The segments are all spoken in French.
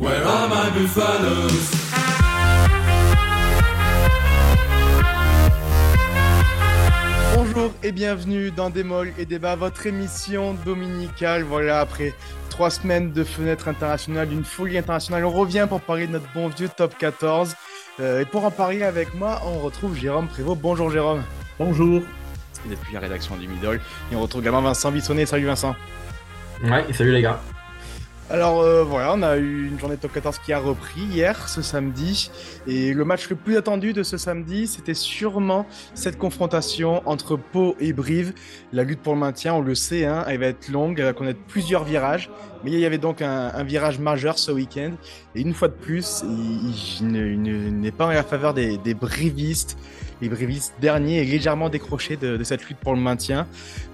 Where are my buffaloes? Bonjour et bienvenue dans Démol et Débat, votre émission dominicale. Voilà, après trois semaines de fenêtre internationale, d'une folie internationale, on revient pour parler de notre bon vieux top 14. Euh, et pour en parler avec moi, on retrouve Jérôme Prévost. Bonjour Jérôme. Bonjour. Depuis la rédaction du Middle. Et on retrouve également Vincent Bissonnet. Salut Vincent. Ouais, salut les gars. Alors euh, voilà, on a eu une journée top 14 qui a repris hier, ce samedi. Et le match le plus attendu de ce samedi, c'était sûrement cette confrontation entre Pau et Brive. La lutte pour le maintien, on le sait, hein, elle va être longue, elle va connaître plusieurs virages. Mais il y avait donc un, virage majeur ce week-end. Et une fois de plus, il, il, n'est pas en la faveur des brivistes les Brévistes derniers et légèrement décrochés de, cette lutte pour le maintien.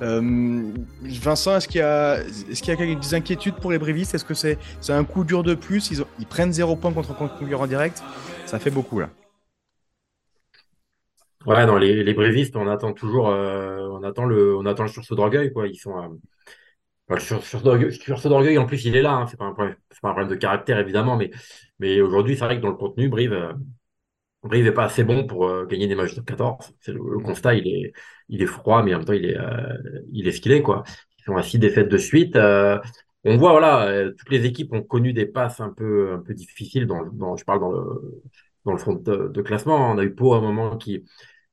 Euh, Vincent, est-ce qu'il y a, est-ce des inquiétudes pour les Brévistes Est-ce que c'est, un coup dur de plus? Ils, prennent zéro point contre un concurrent direct. Ça fait beaucoup là. Ouais, non, les, les Brévistes, on attend toujours, euh, on attend le, on attend le sursaut d'orgueil, quoi. Ils sont, euh, le sursaut d'orgueil, en plus, il est là. Hein. C'est pas un problème, c'est pas un problème de caractère évidemment, mais, mais aujourd'hui, c'est vrai que dans le contenu, Brive, euh, Brive n'est pas assez bon pour euh, gagner des matchs de 14. C'est le, constat, il est, froid, mais en même temps, il est, euh, ce qu'il est, quoi. Ils sont à six défaites de suite. Euh, on voit, voilà, toutes les équipes ont connu des passes un peu, difficiles je parle dans le, dans le front de, classement. On a eu Pau à un moment qui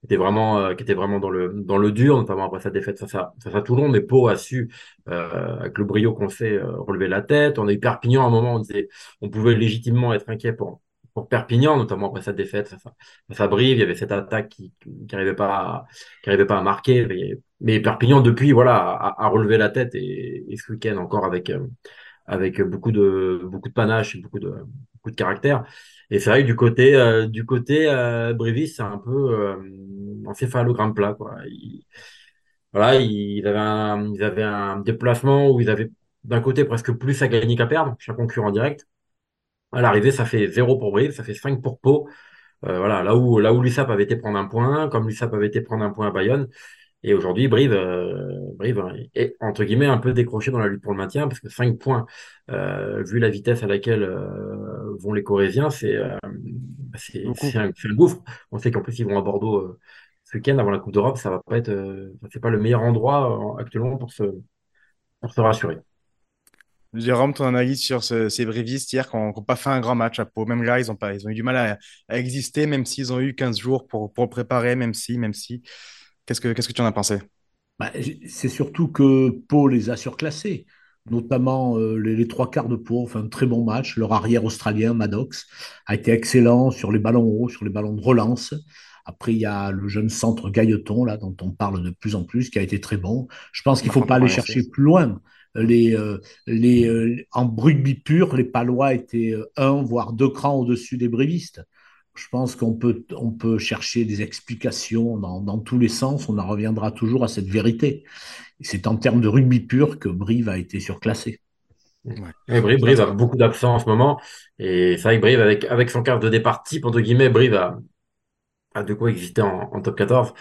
était vraiment, dans le, dur, notamment après sa défaite face à, face à Toulon. Mais Pau a su, avec le brio qu'on sait, relever la tête. On a eu Perpignan à un moment, on disait, on pouvait légitimement être inquiet pour, pour Perpignan, notamment après sa défaite face à, Brive, il y avait cette attaque qui qui arrivait pas qui arrivait pas à marquer. Mais, Perpignan depuis voilà a, a, relevé la tête et, et ce week-end encore avec avec beaucoup de beaucoup de panache et beaucoup de beaucoup de caractère. Et c'est vrai que du côté euh, du côté euh, Brivis, c'est un peu euh, encéphalogramme plat quoi. Il, voilà, ils avaient un ils avaient un déplacement où ils avaient d'un côté presque plus à gagner qu'à perdre, chez un concurrent direct. À l'arrivée, ça fait 0 pour Brive, ça fait 5 pour Pau. Euh, voilà, là où là où l'USAP avait été prendre un point, comme l'USAP avait été prendre un point à Bayonne. Et aujourd'hui, Brive, euh, Brive est entre guillemets un peu décroché dans la lutte pour le maintien parce que 5 points, euh, vu la vitesse à laquelle euh, vont les Corésiens, c'est euh, c'est un, un, gouffre. On sait qu'en plus ils vont à Bordeaux euh, ce week-end avant la Coupe d'Europe, ça va pas être, c'est pas le meilleur endroit actuellement pour se pour se rassurer. Jérôme, ton analyse sur ce, ces brévistes hier qui n'ont pas fait un grand match à Pau. Même là, ils ont, pas, ils ont eu du mal à, à exister, même s'ils ont eu 15 jours pour, préparer, même si, même si. Qu'est-ce que, qu'est-ce que tu en as pensé? Bah, C'est surtout que Pau les a surclassés, notamment euh, les, les, trois quarts de Pau ont fait un très bon match. Leur arrière australien, Maddox, a été excellent sur les ballons hauts, sur les ballons de relance. Après, il y a le jeune centre Gailleton, là, dont on parle de plus en plus, qui a été très bon. Je pense qu'il ne faut pas aller chercher plus loin les, euh, les, euh, en rugby pur, les Palois étaient euh, un, voire deux crans au-dessus des brévistes. Je pense qu'on peut, on peut chercher des explications dans, dans tous les sens. On en reviendra toujours à cette vérité. C'est en termes de rugby pur que Brive a été surclassé. Ouais. Brive, Brive a beaucoup d'absents en ce moment. Et c'est vrai que Brive, avec, avec son quart de départ type, entre guillemets, Brive a, a de quoi exister en, en top 14.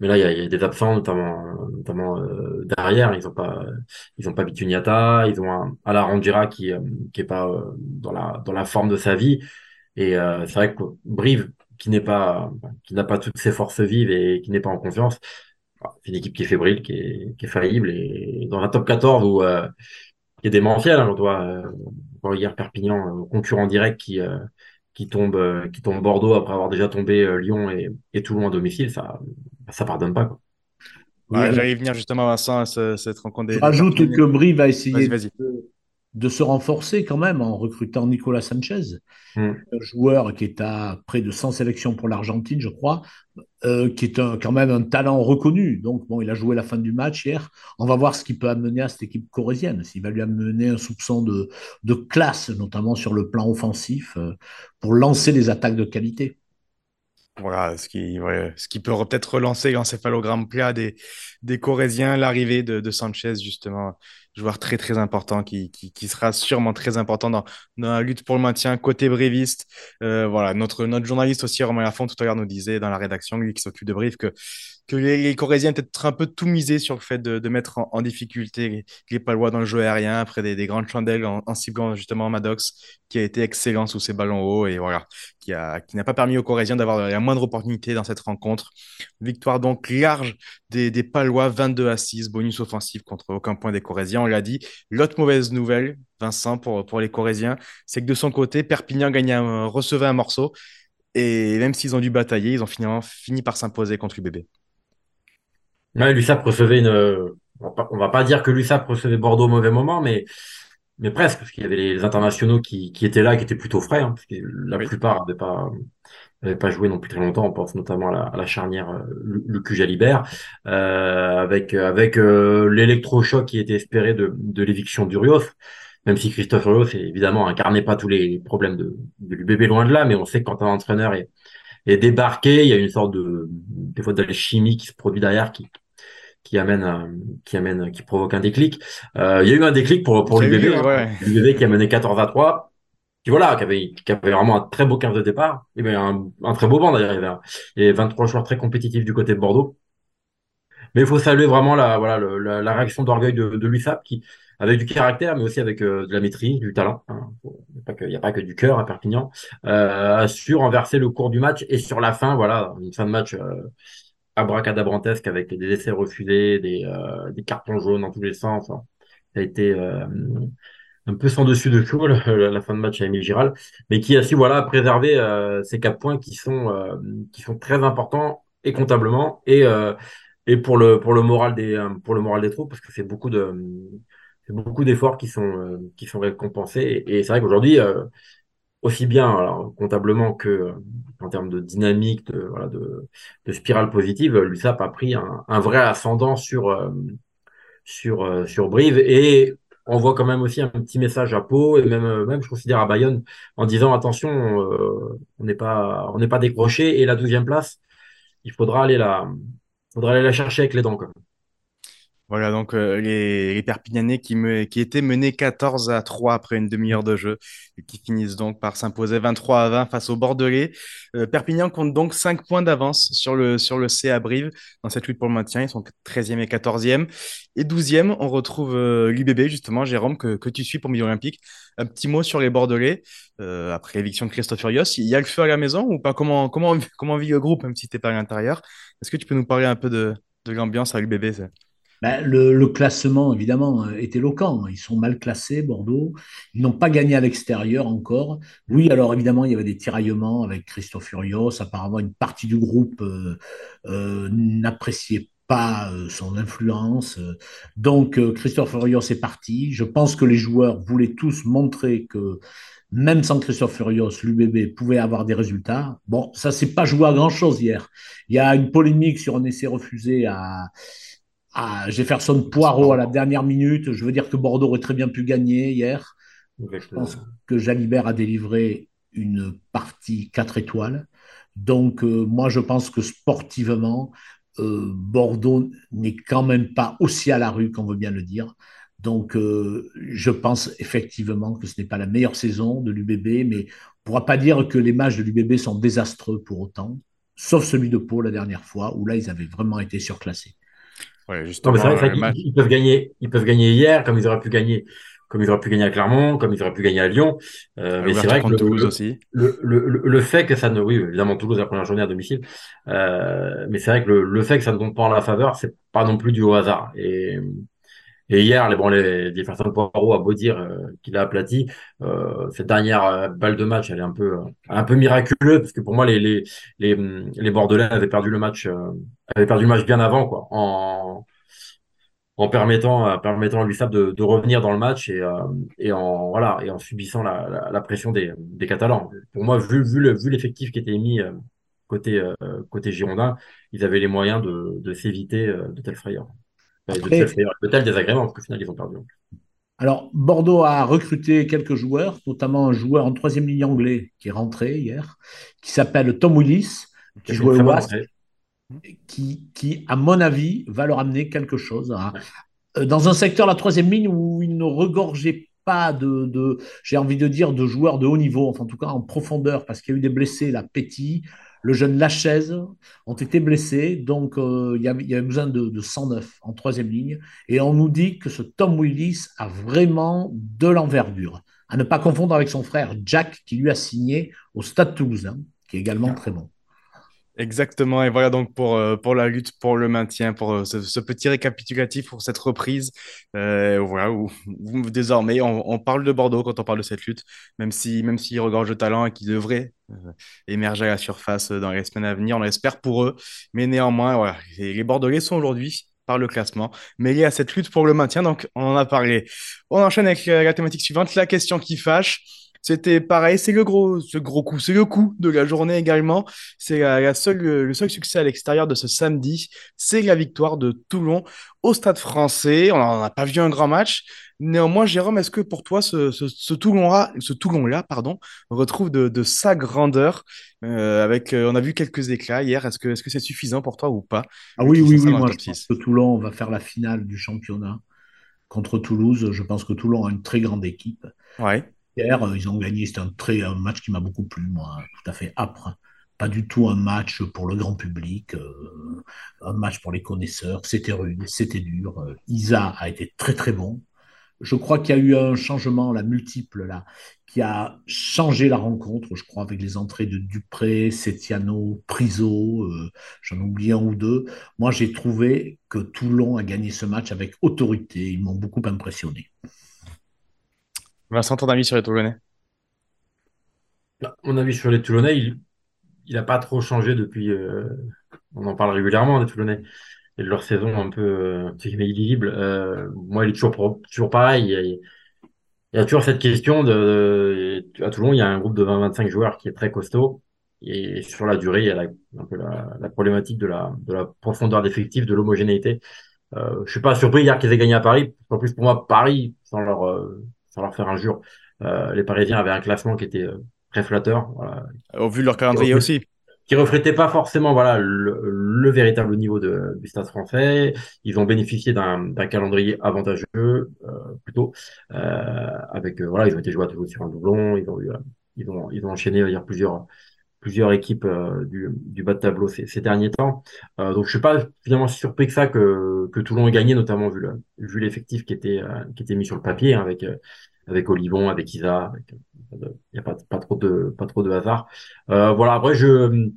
Mais là, il y a, y a des absents, notamment, notamment euh, derrière. Ils ont pas, ils ont pas Bituniata. Ils ont un Alarandira qui, euh, qui est pas euh, dans la, dans la forme de sa vie. Et euh, c'est vrai que Brive, qui n'est pas, qui n'a pas toutes ses forces vives et qui n'est pas en confiance, c'est une équipe qui est fébrile, qui est, qui est faillible. Et dans la top 14 où euh, il y a des mensuels, hein, on doit, on hier Perpignan, concurrent direct qui qui tombe qui tombe Bordeaux après avoir déjà tombé Lyon et, et Toulon à domicile, ça ça pardonne pas. Quoi. Ouais, J'allais venir justement, Vincent, à ce, cette rencontre. Je rajoute que Brie va essayer vas -y, vas -y. De, de, se renforcer quand même en recrutant Nicolas Sanchez, mm. un joueur qui est à près de 100 sélections pour l'Argentine, je crois, euh, qui est un, quand même un talent reconnu. Donc, bon, il a joué la fin du match hier. On va voir ce qu'il peut amener à cette équipe corésienne, s'il va lui amener un soupçon de, de classe, notamment sur le plan offensif, euh, pour lancer des attaques de qualité. Voilà, ce qui, ouais, ce qui peut peut-être relancer l'encéphalogramme plat des, des Corésiens, l'arrivée de, de, Sanchez, justement. Joueur très très important qui, qui, sera sûrement très important dans, dans la lutte pour le maintien côté bréviste. Euh, voilà, notre, notre journaliste aussi, Romain Lafont, tout à l'heure nous disait dans la rédaction, lui qui s'occupe de Brive, que que les, les Corésiens peut-être un peu tout misé sur le fait de, de mettre en, difficulté les, Palois dans le jeu aérien après des, des grandes chandelles en, ciblant justement Maddox qui a été excellent sous ses ballons hauts et voilà qui a qui n'a pas permis aux Corésiens d'avoir la moindre opportunité dans cette rencontre. Victoire donc large des, des Palois 22 à 6 bonus offensif contre aucun point des Corésiens. On l'a dit. L'autre mauvaise nouvelle, Vincent pour pour les Corésiens, c'est que de son côté Perpignan gagnait un, recevait un morceau. Et même s'ils ont dû batailler, ils ont finalement fini par s'imposer contre UBB. Ouais, l'USAP recevait une. On va, pas, va pas dire que l'USAP recevait Bordeaux au mauvais moment, mais, mais presque, parce qu'il y avait les internationaux qui, qui étaient là, qui étaient plutôt frais, hein, parce que la oui. plupart n'avaient pas, avaient pas joué non plus très longtemps. On pense notamment à la, à la charnière euh, Lucu Jalibert, euh, avec, avec euh, l'électrochoc qui était espéré de, de l'éviction d'Urios. Même si Christophe Urios, évidemment, incarnait pas tous les problèmes de, de l'UBB loin de là, mais on sait que quand un entraîneur est, est débarqué, il y a une sorte de, des fois d'alchimie qui se produit derrière, qui, qui amène, qui amène, qui provoque un déclic. Euh, il y a eu un déclic pour pour l'UBB, hein, ouais. l'UBB qui a mené 14 à 3, qui voilà, qui avait, qui avait vraiment un très beau 15 de départ, et bien un, très beau banc d'ailleurs. Il y avait 23 joueurs très compétitifs du côté de Bordeaux. Mais il faut saluer vraiment la voilà le, la, réaction d'orgueil de, de l'USAP qui avec du caractère, mais aussi avec euh, de la maîtrise, du talent. Hein. Il n'y a pas que du cœur à Perpignan. Euh, a su renverser le cours du match et sur la fin, voilà, une fin de match euh, abracadabrantesque avec des essais refusés, des, euh, cartons jaunes dans tous les sens. Ça a été un peu sans dessus de tout la, fin de match à Émile Giral, mais qui a su voilà préserver euh, ces quatre points qui sont euh, qui sont très importants et comptablement et euh, et pour le pour le moral des pour le moral des troupes parce que c'est beaucoup de beaucoup d'efforts qui sont qui sont récompensés. Et, c'est vrai qu'aujourd'hui aussi bien alors, comptablement que en termes de dynamique, de, voilà, de, de spirale positive, l'USAP a pris un, un vrai ascendant sur, sur, sur Brive et on voit quand même aussi un petit message à Pau et même, même je considère à Bayonne en disant attention, on n'est pas, on n'est pas décroché et la douzième place, il faudra aller la, faudra aller la chercher avec les dents. Quand même. Voilà, donc euh, les, les, Perpignanais qui, me, qui étaient menés 14 à 3 après une demi-heure de jeu et qui finissent donc par s'imposer 23 à 20 face aux Bordelais. Euh, Perpignan compte donc 5 points d'avance sur le, sur le C à Brive dans cette lutte pour le maintien. Ils sont 13e et 14e. Et 12e, on retrouve euh, l'UBB, justement, Jérôme, que, que tu suis pour Milieu Olympique. Un petit mot sur les Bordelais. Euh, après l'éviction de Christophe Furios, il y a le feu à la maison ou pas? Comment, comment, comment vit le groupe, même si tu pas à l'intérieur? Est-ce que tu peux nous parler un peu de, de l'ambiance à l'UBB ben, le, le, classement, évidemment, est éloquent. Ils sont mal classés, Bordeaux. Ils n'ont pas gagné à l'extérieur encore. Oui, alors évidemment, il y avait des tiraillements avec Christophe Furios. Apparemment, une partie du groupe euh, euh, n'appréciait pas euh, son influence. Donc, euh, Christophe Furios est parti. Je pense que les joueurs voulaient tous montrer que même sans Christophe Furios, l'UBB pouvait avoir des résultats. Bon, ça s'est pas joué à grand-chose hier. Il y a une polémique sur un essai refusé à à Jefferson Poirot à la dernière minute. Je veux dire que Bordeaux aurait très bien pu gagner hier. Je pense que Jalibert a délivré une partie 4 étoiles. Donc, euh, moi, je pense que sportivement, euh, Bordeaux n'est quand même pas aussi à la rue qu'on veut bien le dire. Donc, euh, je pense effectivement que ce n'est pas la meilleure saison de l'UBB, mais on ne pourra pas dire que les matchs de l'UBB sont désastreux pour autant, sauf celui de Pau la dernière fois, où là, ils avaient vraiment été surclassés. Ouais, justement, non, vrai, vrai ils, ils, peuvent gagner, ils peuvent gagner hier, comme ils auraient pu gagner, comme ils auraient pu gagner à Clermont, comme ils auraient pu gagner à Lyon. Euh, mais c'est vrai que le, Toulouse aussi. Le, le, le, fait que ça ne, oui, évidemment Toulouse la première journée à domicile, euh, mais c'est vrai que le, fait que ça ne tombe pas en la faveur, c'est pas non plus du au hasard. Et, et hier, les, bon, les, personnes Poirot a beau dire euh, qu'il a aplati, euh, cette dernière euh, balle de match, elle est un peu, euh, un peu miraculeuse parce que pour moi, les, les, les, les Bordelais avaient perdu le match, euh, avaient perdu le match bien avant, quoi, en, en permettant, permettant à l'USAP de, de revenir dans le match et, et en, voilà, et en subissant la, la, la, pression des, des Catalans. Pour moi, vu, vu le, vu l'effectif qui était mis côté, côté Girondin, ils avaient les moyens de, de s'éviter de telles frayeurs. Après, tel désagrément, parce qu'au final, ils ont perdu. Alors, Bordeaux a recruté quelques joueurs, notamment un joueur en troisième ligne anglais qui est rentré hier, qui s'appelle Tom Willis, qui joue au Wasp, qui, qui, à mon avis, va leur amener quelque chose. Hein. dans un secteur, la troisième ligne, où il ne regorgeait pas de, de j'ai envie de dire, de joueurs de haut niveau, enfin en tout cas en profondeur, parce qu'il y a eu des blessés, la Petit, le jeune Lachaise ont été blessés, donc euh, il, y avait, il, y avait, besoin de, de 109 en troisième ligne. Et on nous dit que ce Tom Willis a vraiment de l'envergure. À ne pas confondre avec son frère Jack, qui lui a signé au Stade Toulousain, qui est également très bon. Exactement, et voilà donc pour, euh, pour la lutte pour le maintien, pour euh, ce, petit récapitulatif pour cette reprise. Euh, voilà, où, désormais on, parle de Bordeaux quand on parle de cette lutte, même si même s'il regorge de talent et qu'il devrait euh, émerger à la surface dans les semaines à venir, on l'espère pour eux. Mais néanmoins, voilà, les Bordelais sont aujourd'hui par le classement, mêlés à cette lutte pour le maintien. Donc on en a parlé. On enchaîne avec la thématique suivante, la question qui fâche. C'était pareil, c'est le gros, ce gros coup, c'est le coup de la journée également. C'est la, seule, le seul succès à l'extérieur de ce samedi, c'est la victoire de Toulon au Stade Français. On n'en a pas vu un grand match. Néanmoins, Jérôme, est-ce que pour toi, ce, ce, ce Toulon-là, ce Toulon-là, pardon, retrouve de, de sa grandeur? Euh, avec, euh, on a vu quelques éclats hier. Est-ce que, est-ce que c'est suffisant pour toi ou pas? Ah oui, oui, oui. Moi, je pense que Toulon va faire la finale du championnat contre Toulouse. Je pense que Toulon a une très grande équipe. Ouais. Euh, ils ont gagné. C'était un, très, un match qui m'a beaucoup plu, moi, tout à fait âpre. Pas du tout un match pour le grand public, euh, un match pour les connaisseurs. C'était rude, c'était dur. Euh, Isa a été très très bon. Je crois qu'il y a eu un changement, la multiple là, qui a changé la rencontre. Je crois avec les entrées de Dupré, Setiano, Priso, euh, j'en oublie un ou deux. Moi, j'ai trouvé que Toulon a gagné ce match avec autorité. Ils m'ont beaucoup impressionné. Vincent, ton avis sur les Toulonnais? Bah, Mon avis sur les Toulonnais, il n'a pas trop changé depuis. Euh, on en parle régulièrement des Toulonnais et de leur saison un peu euh, illisible. Euh, moi, il est toujours, pareil. Il y, a, toujours cette question de, à Toulon, il y a un groupe de 20-25 joueurs qui est très costaud. Et sur la durée, il y a un peu la, problématique de la, de la profondeur d'effectif, de l'homogénéité. Euh, je suis pas surpris hier qu'ils aient gagné à Paris. En plus, pour moi, Paris, sans leur, euh, leur faire injure, euh, les Parisiens avaient un classement qui était euh, très flatteur. Au vu de leur calendrier aussi. Qui reflétait pas forcément voilà le, véritable niveau de, du Stade français. Ils ont bénéficié d'un calendrier avantageux euh, plutôt avec voilà ils ont été joués à Toulouse sur un doublon. Ils ont eu, ils ont ils ont enchaîné dire plusieurs plusieurs équipes du, du, bas de tableau ces, derniers temps. Euh, donc je suis pas finalement surpris que ça que, que Toulon ait gagné, notamment vu vu l'effectif qui était qui était mis sur le papier hein, avec avec Olivon, avec Isa. Il n'y a pas, pas, trop de, pas trop de hasard. Euh, voilà, après, je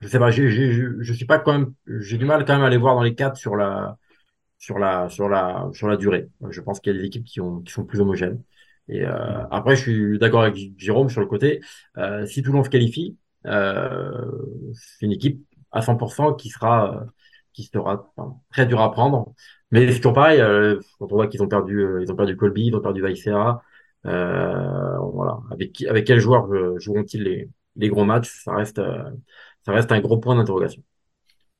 je sais pas, je, je, je suis pas quand même, j'ai du mal quand même à aller voir dans les cadres sur la, sur la, sur la, sur la durée. Je pense qu'il y a des équipes qui, ont, qui sont plus homogènes. Et euh, après, je suis d'accord avec Jérôme sur le côté. Euh, si Toulon se qualifie, euh, c'est une équipe à 100% qui sera, qui sera très dur à prendre. Mais c'est toujours pareil, euh, quand on voit qu'ils ont perdu, euh, ils ont perdu Colby, ils ont perdu Vaicera, euh, voilà. Avec, avec quel joueur joueront-ils les, les gros matchs? Ça reste, ça reste un gros point d'interrogation.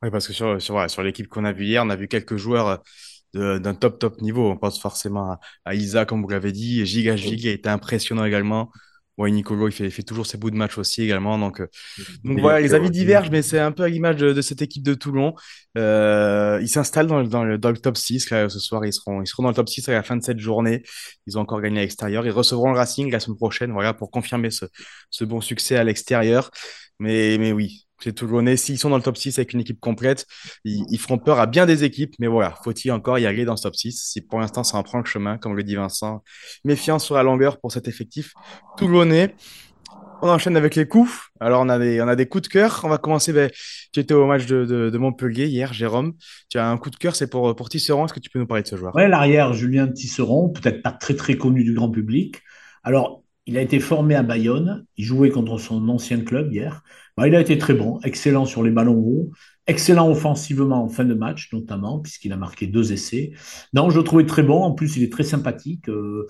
Oui, parce que sur, sur, sur l'équipe qu'on a vue hier, on a vu quelques joueurs d'un top top niveau. On pense forcément à, à Isa, comme vous l'avez dit, Giga Giga a été impressionnant également. Ouais, Nicolo, il fait, il fait, toujours ses bouts de match aussi également. Donc, euh, donc voilà, les avis divergent, mais c'est un peu à l'image de, de, cette équipe de Toulon. Euh, ils s'installent dans, dans, le, dans le top 6. Là, ce soir, ils seront, ils seront dans le top 6 à la fin de cette journée. Ils ont encore gagné à l'extérieur. Ils recevront le Racing la semaine prochaine, voilà, pour confirmer ce, ce bon succès à l'extérieur. Mais, mais oui, c'est Toulonnais, s'ils sont dans le top 6 avec une équipe complète, ils, feront peur à bien des équipes. Mais voilà, faut-il encore y aller dans ce top 6 Si pour l'instant ça en prend le chemin, comme le dit Vincent, méfiance sur la longueur pour cet effectif toulonnais. On enchaîne avec les coups. Alors, on a des, on a des coups de cœur. On va commencer. Ben, tu étais au match de, de, Montpellier hier, Jérôme. Tu as un coup de cœur, c'est pour, pour Tisseron. Est-ce que tu peux nous parler de ce joueur? Oui, l'arrière, Julien Tisseron, peut-être pas très très connu du grand public. Alors, il a été formé à Bayonne. Il jouait contre son ancien club hier. Bah, il a été très bon, excellent sur les ballons hauts, excellent offensivement en fin de match, notamment, puisqu'il a marqué deux essais. Non, je le trouvais très bon. En plus, il est très sympathique. Euh,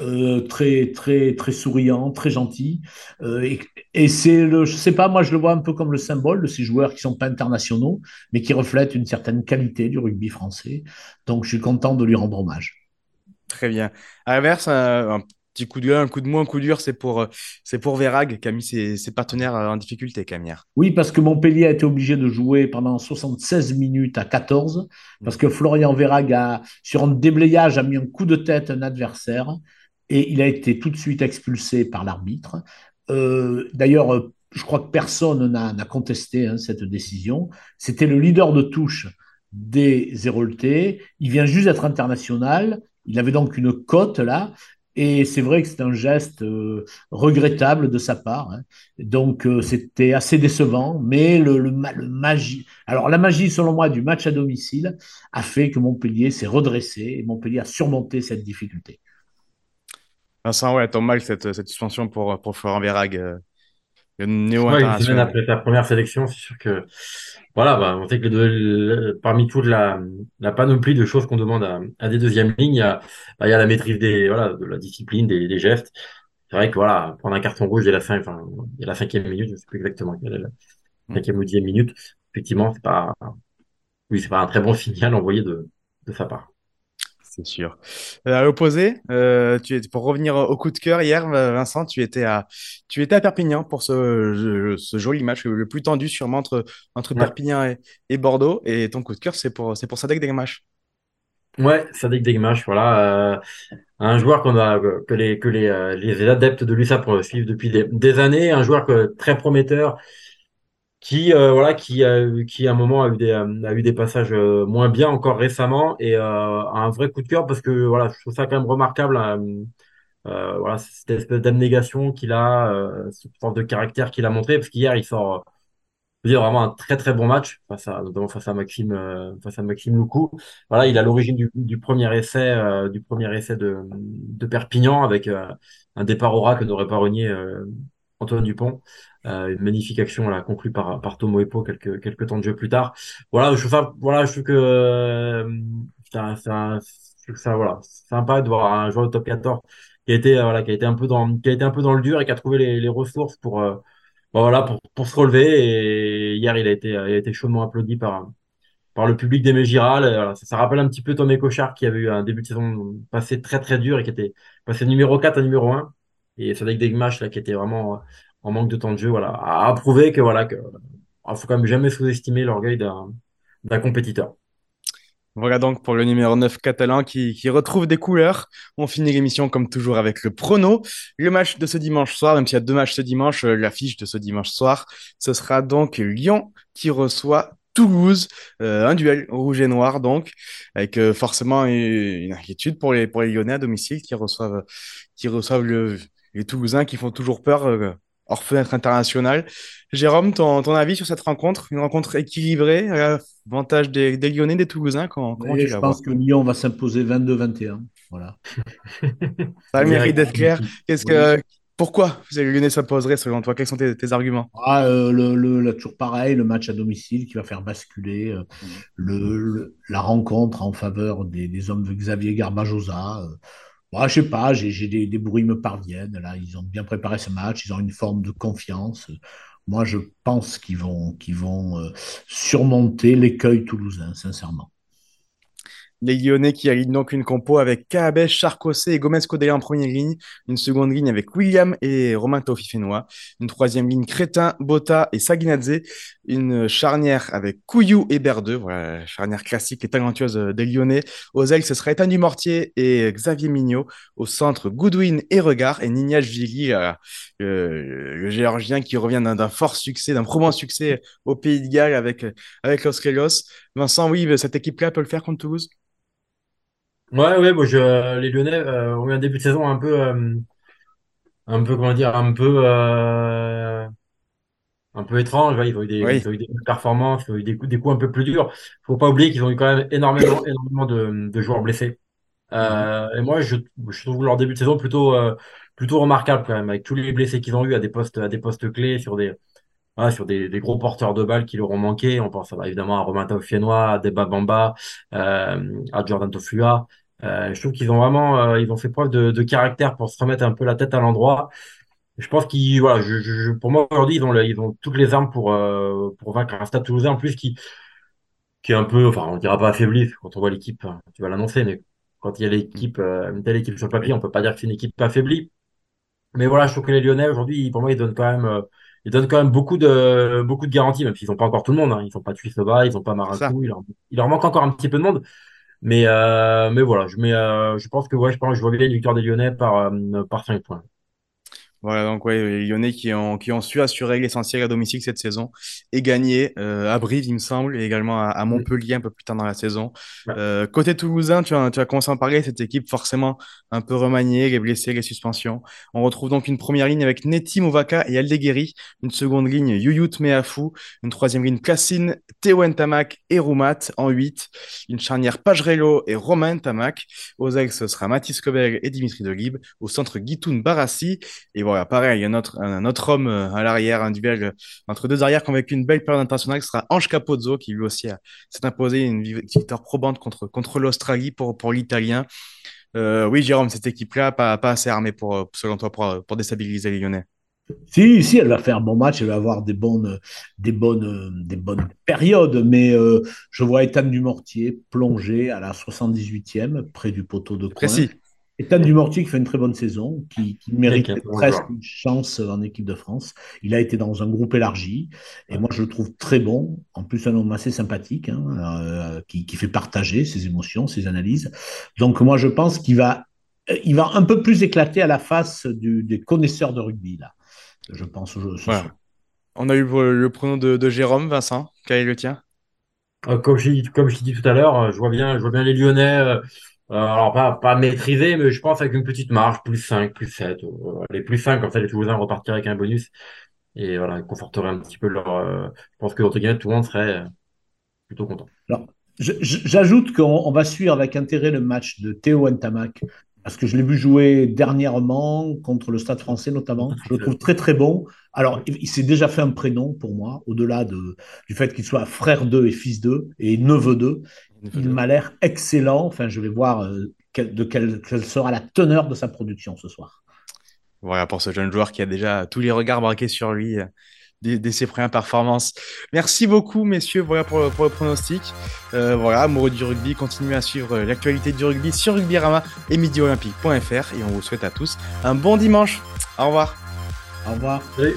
euh, très très très souriant, très gentil. Euh, et, et c'est le, je sais pas, moi je le vois un peu comme le symbole de ces joueurs qui sont pas internationaux, mais qui reflètent une certaine qualité du rugby français. Donc je suis content de lui rendre hommage. Très bien. À l'inverse, un, petit coup dur, un coup de moins, un coup dur, c'est pour, c'est pour Verag qui a mis ses, ses partenaires en difficulté, Camille. Oui, parce que Montpellier a été obligé de jouer pendant 76 minutes à 14, parce que Florian Verag, a, sur un déblayage, a mis un coup de tête à un adversaire et il a été tout de suite expulsé par l'arbitre. Euh, D'ailleurs, je crois que personne n'a contesté hein, cette décision. C'était le leader de touche des Héroltais. Il vient juste d'être international. Il avait donc une cote là. Et c'est vrai que c'est un geste euh, regrettable de sa part. Hein. Donc euh, c'était assez décevant, mais le, magie. Alors la magie, selon moi, du match à domicile a fait que Montpellier s'est redressé et Montpellier a surmonté cette difficulté. Vincent, ouais, tombe mal cette, suspension pour, pour Florent Verag, euh, ouais, Une semaine après ta première sélection, c'est sûr que voilà, bah, on sait que le, le, parmi toute la, la panoplie de choses qu'on demande à, à, des deuxièmes lignes, il y a, bah, il y a la maîtrise des, voilà, de la discipline, des, des gestes. C'est vrai que voilà, prendre un carton rouge dès la fin, enfin, il y a la cinquième minute, je sais plus exactement quelle est la mm. cinquième ou dixième minute. Effectivement, c'est pas, oui, c'est pas un très bon signal envoyé de, de sa part. C'est sûr. Euh, à l'opposé, euh, tu es, pour revenir au coup de cœur hier, Vincent, tu étais à, tu étais à Perpignan pour ce, ce joli match, le plus tendu sûrement entre, entre ouais. Perpignan et, et, Bordeaux. Et ton coup de cœur, c'est pour, c'est pour Sadek Degmash. Ouais, Sadek Degmash, voilà. Euh, un joueur qu'on a, que les, que les, euh, les adeptes de l'USAP suivent depuis des, des, années, un joueur que, très prometteur, qui euh, voilà qui a qui à un moment a eu des a eu des passages euh, moins bien encore récemment et euh, un vrai coup de cœur parce que voilà je trouve ça quand même remarquable euh, voilà cette espèce d'abnégation qu'il a euh, cette force de caractère qu'il a montré parce qu'hier il sort je veux dire vraiment un très très bon match face à notamment face à Maxime face à Maxime Loukou voilà il a l'origine du, du premier essai du premier essai de de Perpignan avec un départ au ras que n'aurait pas renié Antoine Dupont. Euh, une magnifique action là, conclue par, par Tomo Epo quelques, quelques temps de jeu plus tard. Voilà, je ça, voilà, je trouve que euh, ça, voilà, sympa de voir un joueur de top 14 qui a été, euh, voilà, qui a été un peu dans, qui a été un peu dans le dur et qui a trouvé les, ressources pour, euh, voilà, pour, pour se relever. Et hier, il a été, il a été chaudement applaudi par, par le public des Giral. Voilà, ça, ça, rappelle un petit peu Tomé Cochard qui avait eu un début de saison passé très très dur et qui était passé numéro 4 à numéro 1. Et Sadek Degmash là qui était vraiment en manque de temps de jeu, voilà, à prouver que voilà que ah, faut quand même jamais sous-estimer l'orgueil d'un compétiteur. Voilà donc pour le numéro 9 catalan qui, qui retrouve des couleurs. On finit l'émission comme toujours avec le prono. Le match de ce dimanche soir, même s'il y a deux matchs ce dimanche, euh, l'affiche de ce dimanche soir, ce sera donc Lyon qui reçoit Toulouse, euh, un duel rouge et noir donc, avec euh, forcément une, une, inquiétude pour les, pour les Lyonnais à domicile qui reçoivent, qui reçoivent le, les Toulousains qui font toujours peur euh, hors fenêtre internationale. Jérôme, ton, ton, avis sur cette rencontre? Une rencontre équilibrée, à l'avantage des, des, Lyonnais, des Toulousains? Comment, comment oui, Je pense que Lyon va s'imposer 22-21. Voilà. Ça a le mérite d'être clair. Qu'est-ce que, oui. Pourquoi les Lyonnais s'imposeraient selon toi? Quels sont tes, tes arguments? Ah, euh, le, le, toujours pareil, le match à domicile qui va faire basculer euh, mmh. le, la rencontre en faveur des, des hommes de Xavier Garbajosa. Euh, Bon, je sais pas, j'ai des, des bruits me parviennent. Là, ils ont bien préparé ce match, ils ont une forme de confiance. Moi, je pense qu'ils vont, qu'ils vont euh, surmonter l'écueil toulousain, sincèrement. Les Lyonnais qui alignent donc une compo avec Kaabes, Charcosé et Gomez Codé en première ligne. Une seconde ligne avec William et Romain Tofifenois. Une troisième ligne Crétin, Botta et Saginadze. Une charnière avec Couillou et Berdeux. Charnière classique et talentueuse des Lyonnais. Aux ailes, ce sera Ethan Dumortier et Xavier Mignot. Au centre, Goodwin et Regard. Et Nina Vili, euh, le, le, Géorgien qui revient d'un fort succès, d'un probant succès au Pays de Galles avec, avec Los Kelos. Vincent, oui, cette équipe-là peut le faire contre Toulouse? Ouais, ouais, bon, je, les Lyonnais euh, ont eu un début de saison un peu, euh, un peu, comment dire, un peu, euh, un peu étrange. Ouais, ils ont eu des, oui. ils ont eu des performances, ils ont eu des coups, des coups un peu plus durs. Faut pas oublier qu'ils ont eu quand même énormément, énormément de, de joueurs blessés. Euh, et moi, je, je trouve leur début de saison plutôt, euh, plutôt remarquable quand même, avec tous les blessés qu'ils ont eu à des postes, à des postes clés sur des, ah, sur des, des, gros porteurs de balles qui leur ont manqué. On pense bah, évidemment à Romain Tauffienois, à Deba Bamba, euh, à Jordan Tofua. Euh, je trouve qu'ils ont vraiment, euh, ils ont fait preuve de, de, caractère pour se remettre un peu la tête à l'endroit. Je pense qu'ils, voilà, je, je, pour moi aujourd'hui, ils ont, le, ils ont toutes les armes pour euh, pour vaincre un Stade Toulousain en plus qui qui est un peu, enfin, on dira pas affaibli quand on voit l'équipe, hein, tu vas l'annoncer, mais quand il y a l'équipe, euh, une telle équipe sur le papier, on peut pas dire que c'est une équipe affaiblie. Mais voilà, je trouve que les Lyonnais aujourd'hui, pour moi, ils donnent quand même, euh, ils donnent quand même beaucoup de, beaucoup de garanties, même s'ils n'ont pas encore tout le monde. Hein. Ils n'ont pas Tuisova, ils n'ont pas Maratou, il leur, il leur manque encore un petit peu de monde. Mais, euh, mais voilà, je, mets, euh, je pense que ouais, je, pense, je vois bien une victoire des Lyonnais par, euh, par 5 points. Voilà, donc ouais, les Lyonnais qui ont, qui ont su assurer l'essentiel à domicile cette saison et gagner euh, à Brive, il me semble, et également à, Montpellier un peu plus tard dans la saison. Euh, côté toulousain, tu as, tu as commencé à en parler, cette équipe forcément un peu remaniée, les blessés, les suspensions. On retrouve donc une première ligne avec Neti Mouvaka et Aldeguerri, une seconde ligne Yuyut Meafou, une troisième ligne Cassine, Théo Ntamak et Roumat en 8, une charnière Pagerello et Romain Ntamak. Aux ailes, ce sera Mathis Kobel et Dimitri Delib. Au centre, Guitoun Barassi. Et voilà, pareil, il y a un autre, un autre homme euh, à l'arrière, un duel euh, entre deux arrières qui ont vécu une belle période internationale, ce sera Ange Capozzo, qui lui aussi s'est imposé une victoire probante contre, contre l'Australie pour, pour l'Italien. Euh, oui, Jérôme, cette équipe-là, pas, pas assez armée pour, selon toi, pour, pour déstabiliser les Lyonnais. Si, si, elle va faire un bon match, elle va avoir des bonnes, des bonnes, des bonnes périodes, mais euh, je vois Ethan Dumortier plongé à la 78e, près du poteau de coin. Précis. Ethan Dumortier qui fait une très bonne saison, qui, qui mérite presque une chance en équipe de France. Il a été dans un groupe élargi, et moi je le trouve très bon, en plus un homme assez sympathique, hein, euh, qui, qui fait partager ses émotions, ses analyses. Donc moi je pense qu'il va, il va un peu plus éclater à la face du, des connaisseurs de rugby, là je pense. Je, ouais. On a eu le pronom de, de, Jérôme, Vincent. Quel est le tien? Euh, Comme je comme je dit tout à l'heure, euh, je vois bien, je vois bien les Lyonnais. Euh, alors pas pas maîtrisés, mais je pense avec une petite marge, plus 5, plus 7. les plus 5, comme ça les Toulousains repartiraient avec un bonus. Et voilà, ils conforteraient un petit peu leur. je pense que entre guillemets, tout le monde serait plutôt content. Alors, J'ajoute qu'on va suivre avec intérêt le match de Théo Ntamak parce que je l'ai vu jouer dernièrement contre le Stade français notamment. Je le trouve très très bon. Alors, il, s'est déjà fait un prénom pour moi, au-delà de, du fait qu'il soit frère d'eux et fils d'eux et neveu d'eux. Il m'a l'air excellent. Enfin, je vais voir euh, de quelle, quelle sera la teneur de sa production ce soir. Voilà pour ce jeune joueur qui a déjà tous les regards braqués sur lui dès, ses premières performances. Merci beaucoup, messieurs, voilà pour, pour le pronostic. Euh, voilà, amoureux du rugby, continuez à suivre l'actualité du rugby sur rugbyrama et midioolympique.fr et on vous souhaite à tous un bon dimanche. Au revoir. Au revoir. Salut.